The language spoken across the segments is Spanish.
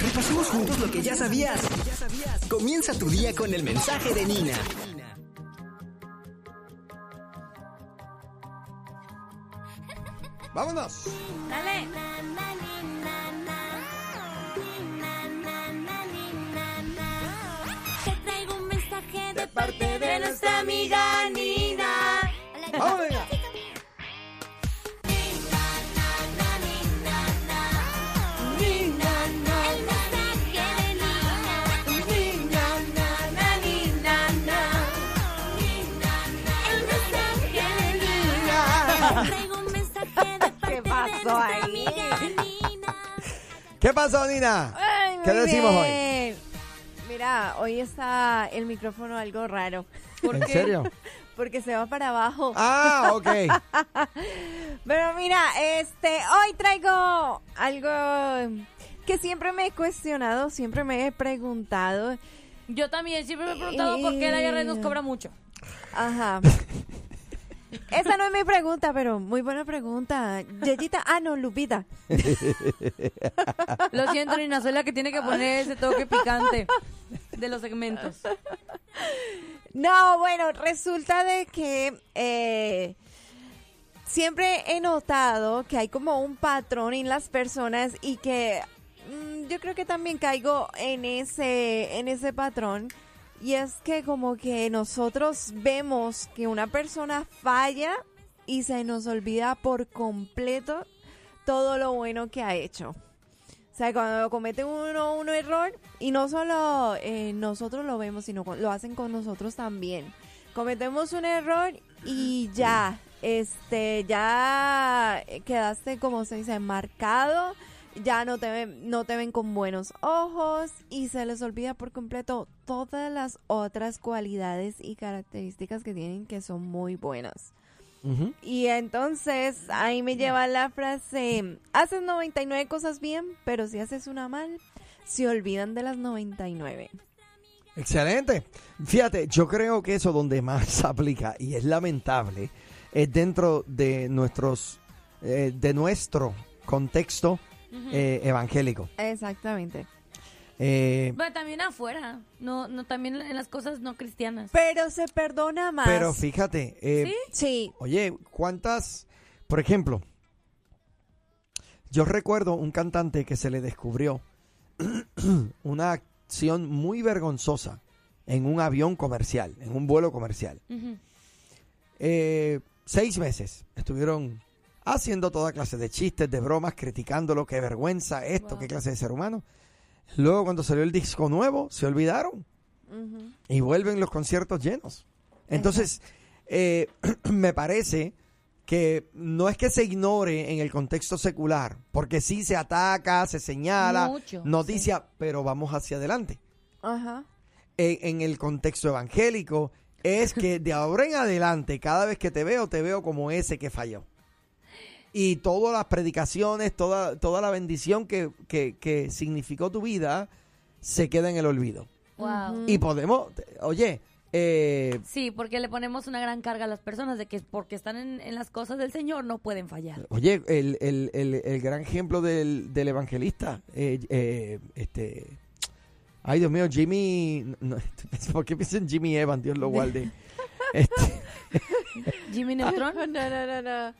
Repasemos juntos lo que ya sabías. Comienza tu día con el mensaje de Nina. ¡Vámonos! Dale. Pasó, Nina? Ay, ¿Qué muy decimos hoy? bien. Mira, hoy está el micrófono algo raro. ¿En serio? Porque se va para abajo. Ah, ok. Pero mira, este, hoy traigo algo que siempre me he cuestionado, siempre me he preguntado. Yo también siempre me he preguntado por qué la guerra nos cobra mucho. Ajá. Esa no es mi pregunta, pero muy buena pregunta. Yeyita, ah, no, Lupita. Lo siento, Nina, soy la que tiene que poner ese toque picante de los segmentos. No, bueno, resulta de que eh, siempre he notado que hay como un patrón en las personas y que mm, yo creo que también caigo en ese, en ese patrón. Y es que como que nosotros vemos que una persona falla y se nos olvida por completo todo lo bueno que ha hecho. O sea, cuando comete uno un error, y no solo eh, nosotros lo vemos, sino lo hacen con nosotros también. Cometemos un error y ya, este, ya quedaste, como se dice, marcado, ya no te ven, no te ven con buenos ojos y se les olvida por completo todas las otras cualidades y características que tienen que son muy buenas. Y entonces ahí me lleva la frase, haces 99 cosas bien, pero si haces una mal, se olvidan de las 99. Excelente. Fíjate, yo creo que eso donde más aplica y es lamentable es dentro de nuestros eh, de nuestro contexto eh, evangélico. Exactamente. Eh, Bueno, también afuera, no, no, también en las cosas no cristianas. Pero se perdona más. pero fíjate, eh, ¿Sí? Sí, oye, ¿cuántas? Por ejemplo, yo recuerdo un cantante que se le descubrió una acción muy vergonzosa en un avión comercial, en un vuelo comercial. Eh, seis meses estuvieron haciendo toda clase de chistes, de bromas, criticándolo, qué vergüenza esto, Wow. qué clase de ser humano. Luego cuando salió el disco nuevo, se olvidaron y vuelven los conciertos llenos. Entonces, eh, me parece que no es que se ignore en el contexto secular, porque sí se ataca, se señala, Mucho, noticia, pero vamos hacia adelante. Ajá. En, en el contexto evangélico es que de ahora en adelante, cada vez que te veo, te veo como ese que falló. Y todas las predicaciones, toda, toda la bendición que, que- que significó tu vida, se queda en el olvido. Wow. Y podemos, oye, eh, Sí, porque le ponemos una gran carga a las personas de que porque están en, en las cosas del Señor no pueden fallar. oye, el, el- el- el gran ejemplo del, del evangelista, eh, eh, este, ay Dios mío, Jimmy, no, ¿por qué pienso en Jimmy Evans? Dios lo guarde. Este, Jimmy Neutron. No, no, no, no.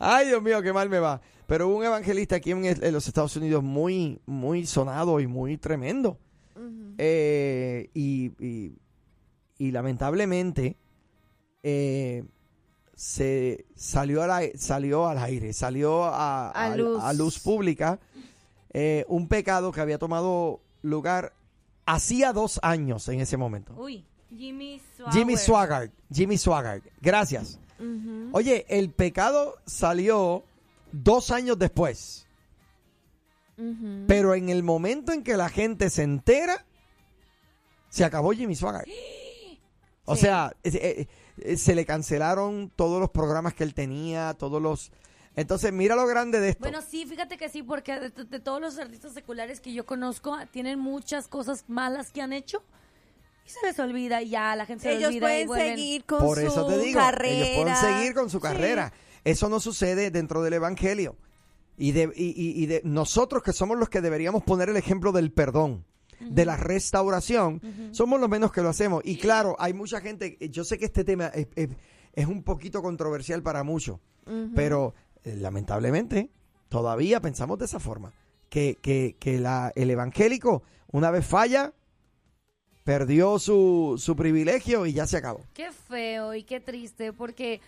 Ay Dios mío, qué mal me va. Pero hubo un evangelista aquí en, los Estados Unidos muy, muy sonado y muy tremendo. Eh, y, y- y lamentablemente eh, se salió al, ai- salió al aire, salió a, A a- luz. a luz pública eh, un pecado que había tomado lugar hacía dos años en ese momento. Uy, Jimmy Swagger. Jimmy Swaggart, Jimmy Swaggart, gracias. Oye, el pecado salió dos años después, pero en el momento en que la gente se entera, se acabó Jimmy Swaggart. O Sí. sea, eh, eh, se le cancelaron todos los programas que él tenía, todos los... Entonces, mira lo grande de esto. Bueno, sí, fíjate que sí, porque de, de todos los artistas seculares que yo conozco, tienen muchas cosas malas que han hecho y se les olvida y ya la gente se Ellos olvida y pueden vuelven. seguir con Por su eso te digo, carrera. ellos pueden seguir con su Sí. carrera. Eso no sucede dentro del Evangelio. Y de, y, y- y de nosotros que somos los que deberíamos poner el ejemplo del perdón, de la restauración, somos los menos que lo hacemos. Y claro, hay mucha gente, yo sé que este tema es, es- es un poquito controversial para muchos, pero eh, lamentablemente todavía pensamos de esa forma. Que, que, que la, el evangélico, una vez falla, perdió su, su privilegio y ya se acabó. Qué feo y qué triste, porque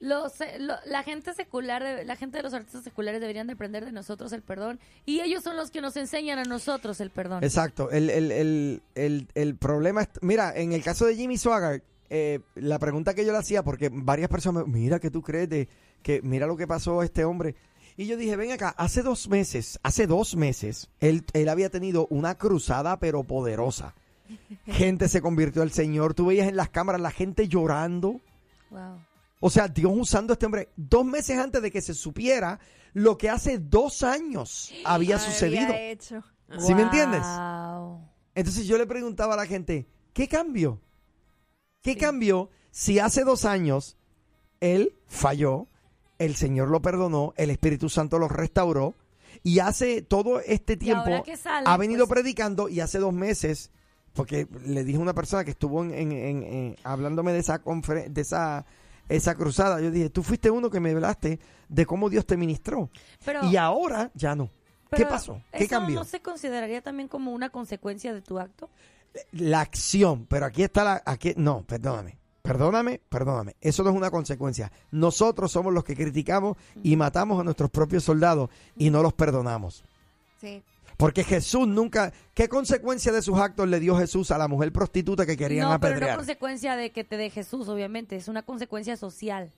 los, eh, lo- la gente secular, de- la gente de los artistas seculares deberían de aprender de nosotros el perdón y ellos son los que nos enseñan a nosotros el perdón. Exacto. El, el, el, el, el problema es, mira, en el caso de Jimmy Swaggart, eh, la pregunta que yo le hacía, porque varias personas, me- mira, que tú crees de que mira lo que pasó a este hombre? Y yo dije, ven acá, hace dos meses, hace dos meses, él, él había tenido una cruzada pero poderosa. Gente se convirtió al Señor, tú veías en las cámaras la gente llorando. Wow. O sea, Dios usando a este hombre dos meses antes de que se supiera lo que hace dos años había sucedido. Había hecho. ¿Sí me entiendes? Entonces yo le preguntaba a la gente, ¿qué cambió? ¿Qué cambió si hace dos años él falló, el Señor lo perdonó, el Espíritu Santo lo restauró y hace todo este tiempo sale, ha venido pues- predicando y hace dos meses, porque le dije a una persona que estuvo en, en- en- en- hablándome de esa conferen- de esa esa cruzada, yo dije, tú fuiste uno que me hablaste de cómo Dios te ministró Pero, y ahora ya no. ¿Qué pasó? ¿Qué ¿eso cambió? no se consideraría también como una consecuencia de tu acto? la acción, pero aquí está la, aquí, no, perdóname, perdóname, perdóname, eso no es una consecuencia. Nosotros somos los que criticamos y matamos a nuestros propios soldados y no los perdonamos. Sí. Porque Jesús nunca, ¿qué consecuencia de sus actos le dio Jesús a la mujer prostituta que querían no, pero no apedrear? consecuencia de que te dé Jesús, obviamente, es una consecuencia social.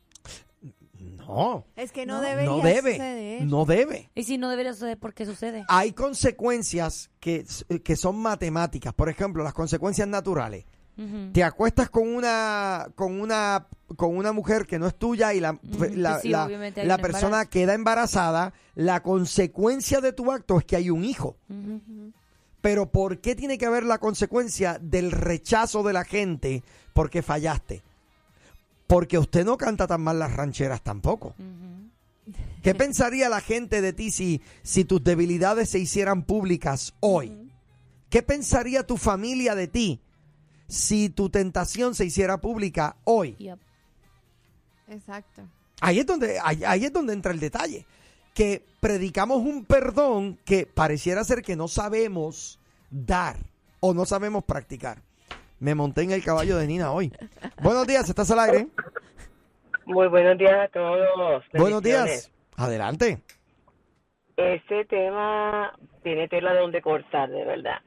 No, Es que no, No. debería no debe, suceder. no debe. Y si no debería suceder, ¿por qué sucede? Hay consecuencias que, que son matemáticas, por ejemplo, las consecuencias naturales. Te acuestas con una con una con una mujer que no es tuya y la, la, sí, la- persona embarazo. queda embarazada, la consecuencia de tu acto es que hay un hijo. Pero ¿por qué tiene que haber la consecuencia del rechazo de la gente porque fallaste? Porque usted no canta tan mal las rancheras tampoco. ¿Qué pensaría la gente de ti si, si tus debilidades se hicieran públicas hoy? ¿Qué pensaría tu familia de ti si tu tentación se hiciera pública hoy? Yep. Exacto. Ahí es donde, ahí, ahí es donde entra el detalle. Que predicamos un perdón que pareciera ser que no sabemos dar o no sabemos practicar. Me monté en el caballo de Nina hoy. Buenos días, ¿estás al aire? Muy buenos días a todos. Buenos días. Adelante. Este tema tiene tela donde cortar, de verdad.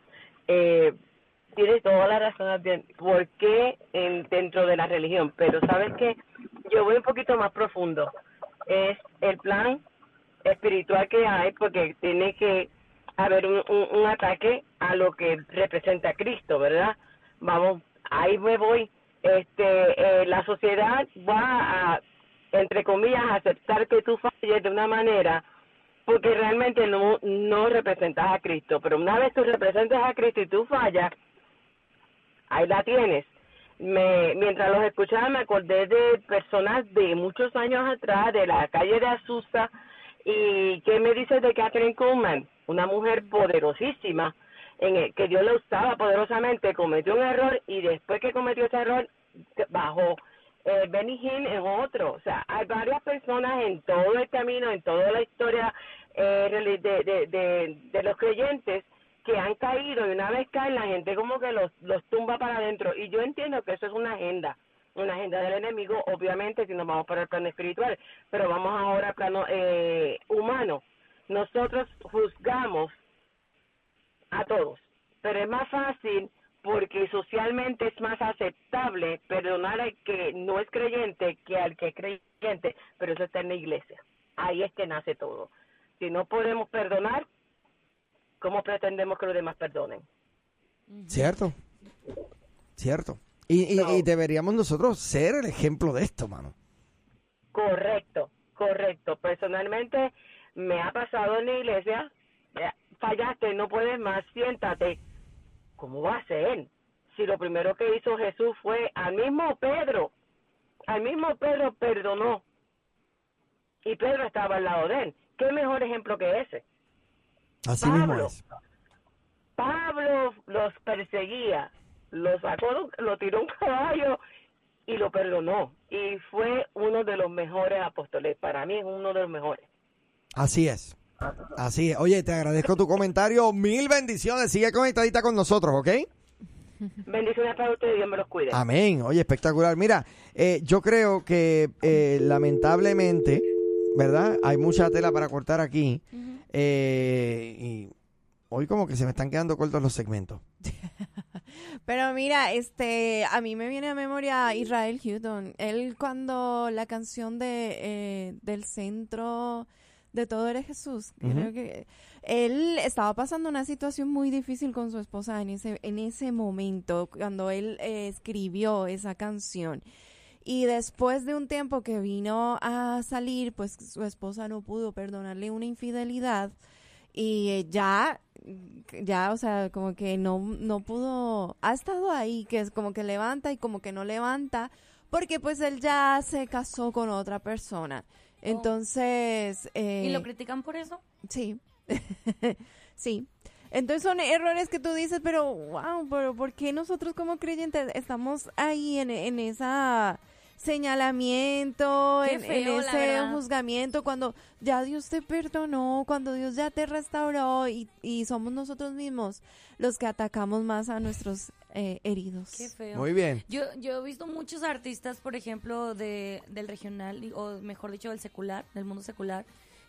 Eh, tiene toda la razón. ¿Por qué en, dentro de la religión? Pero sabes que yo voy un poquito más profundo. Es el plan espiritual que hay, porque tiene que haber un, un- un ataque a lo que representa Cristo, ¿verdad? Vamos, ahí me voy. Este, eh, la sociedad va a, entre comillas, aceptar que tú falles de una manera porque realmente no, no representas a Cristo. Pero una vez tú representas a Cristo y tú fallas, ahí la tienes. Me, mientras los escuchaba me acordé de personas de muchos años atrás, de la calle de Azusa, y ¿qué me dices de Catherine Kuhlman? Una mujer poderosísima, en el, que Dios la usaba poderosamente, cometió un error y después que cometió ese error, bajó. Eh, Benny Hinn es otro, o sea, hay varias personas en todo el camino, en toda la historia eh, de, de, de los creyentes que han caído y una vez caen la gente como que los, tumba para adentro. Y yo entiendo que eso es una agenda una agenda del enemigo obviamente si nos vamos para el plano espiritual pero vamos ahora al plano eh, humano. Nosotros juzgamos a todos pero es más fácil porque socialmente es más aceptable perdonar al que no es creyente que al que es creyente pero eso está en la iglesia. Ahí es que nace todo. Si no podemos perdonar ¿cómo pretendemos que los demás perdonen? Cierto. Cierto. Y, y- No. y deberíamos nosotros ser el ejemplo de esto, mano. Correcto, correcto. Personalmente me ha pasado en la iglesia, eh, fallaste, no puedes más, siéntate. ¿Cómo va a ser? Si lo primero que hizo Jesús fue al mismo Pedro, al mismo Pedro perdonó. Y Pedro estaba al lado de él. ¿Qué mejor ejemplo que ese? Así mismo Pablo. es. Pablo los perseguía, lo sacó, lo tiró un caballo y lo perdonó. Y fue uno de los mejores apóstoles. Para mí es uno de los mejores. Así es. Así es. Oye, te agradezco tu comentario. Mil bendiciones. Sigue conectadita con nosotros, ¿ok? Bendiciones para ustedes, Dios me los cuide. Amén. Oye, espectacular. Mira, eh, yo creo que eh, lamentablemente, ¿verdad? Hay mucha tela para cortar aquí. Eh, y hoy como que se me están quedando cortos los segmentos. Pero mira, este, a mí me viene a memoria Israel Houghton. Él cuando la canción de eh, del centro de todo eres Jesús, creo que él estaba pasando una situación muy difícil con su esposa en ese en ese momento cuando él eh, escribió esa canción. Y después de un tiempo que vino a salir, pues su esposa no pudo perdonarle una infidelidad y ya ya o sea como que no no pudo ha estado ahí que es como que levanta y como que no levanta porque pues él ya se casó con otra persona. Entonces eh, ¿Y lo critican por eso? sí. Sí. Entonces son errores que tú dices pero wow pero por qué nosotros como creyentes estamos ahí en, en esa señalamiento, en, feo, ese juzgamiento, cuando ya Dios te perdonó, cuando Dios ya te restauró y, y somos nosotros mismos los que atacamos más a nuestros eh, heridos. Qué feo. Muy bien. Yo, yo he visto muchos artistas, por ejemplo, de, del regional, o mejor dicho, del secular, del mundo secular,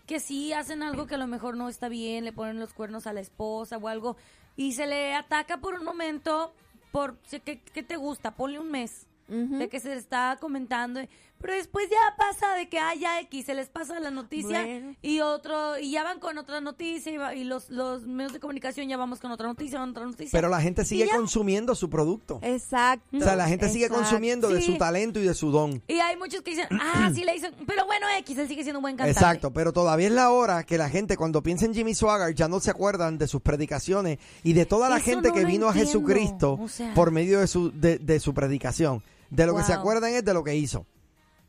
que sí hacen algo que a lo mejor no está bien, le ponen los cuernos a la esposa o algo, y se le ataca por un momento, por ¿qué, qué te gusta? Ponle un mes. De que se está comentando, pero después ya pasa de que haya X, se les pasa la noticia Bueno. y otro, y ya van con otra noticia y, va- y los, los medios de comunicación ya vamos con otra noticia, otra noticia. Pero la gente sigue consumiendo su producto. Exacto. O sea, la gente sigue consumiendo de su talento y de su don. Y hay muchos que dicen, ah, sí le dicen, pero bueno, X, él sigue siendo un buen cantante. Exacto, pero todavía es la hora que la gente cuando piensa en Jimmy Swaggart ya no se acuerdan de sus predicaciones y de toda la Eso gente no que vino a Jesucristo o sea. por medio de su, de, de su predicación. De lo que se acuerdan es de lo que hizo.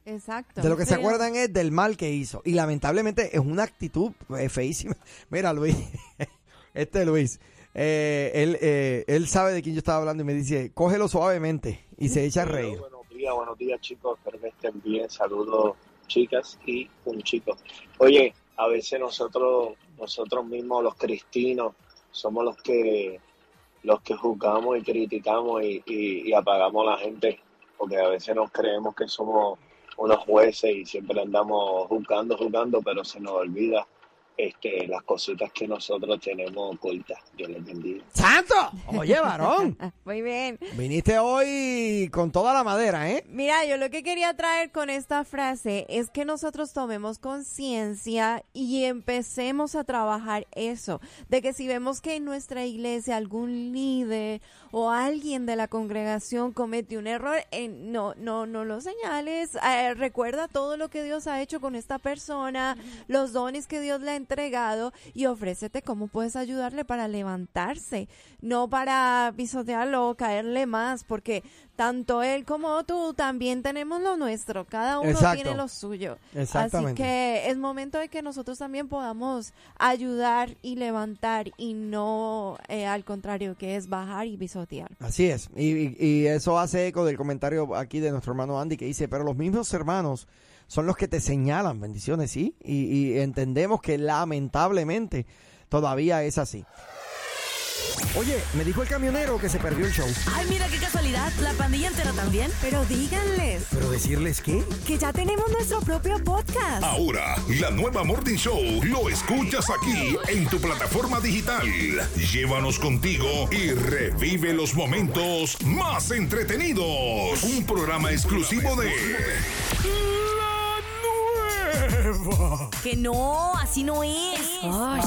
Exacto. De lo que se Feo. acuerdan es del mal que hizo. Y lamentablemente es una actitud eh, feísima. Mira, Luis, este Luis, eh, él, eh, él sabe de quién yo estaba hablando y me dice, cógelo suavemente y se echa a reír. Buenos días, buenos días chicos, espero que estén bien. Saludos chicas y un chico. Oye, a veces nosotros, nosotros mismos los cristinos, somos los que los que juzgamos y criticamos y, y- y apagamos a la gente, porque a veces nos creemos que somos unos jueces y siempre andamos juzgando, juzgando, pero se nos olvida este, las cositas que nosotros tenemos ocultas. Dios les bendiga. ¡Santo! Oye, varón, Muy bien. viniste hoy con toda la madera, ¿eh? Mira, yo lo que quería traer con esta frase es que nosotros tomemos conciencia y empecemos a trabajar eso, de que si vemos que en nuestra iglesia algún líder o alguien de la congregación comete un error, eh, no, no, no lo señales, eh, recuerda todo lo que Dios ha hecho con esta persona, los dones que Dios le ha entregado y ofrécete cómo puedes ayudarle para levantarse, no para pisotearlo o caerle más, porque tanto él como tú también tenemos lo nuestro, cada uno Exacto. tiene lo suyo. Exactamente. Así que es momento de que nosotros también podamos ayudar y levantar y no eh, al contrario que es bajar y pisotear. Así es, y, y- y eso hace eco del comentario aquí de nuestro hermano Andy que dice, pero los mismos hermanos son los que te señalan, bendiciones, ¿sí? Y, y entendemos que lamentablemente todavía es así. Oye, me dijo el camionero que se perdió el show. Ay, mira qué casualidad. La pandilla entera también. Pero díganles ¿Pero decirles qué? que ya tenemos nuestro propio podcast. Ahora, la nueva Morning Show lo escuchas aquí en tu plataforma digital. Llévanos contigo y revive los momentos más entretenidos. Un programa exclusivo de Que no, así no es. Ay.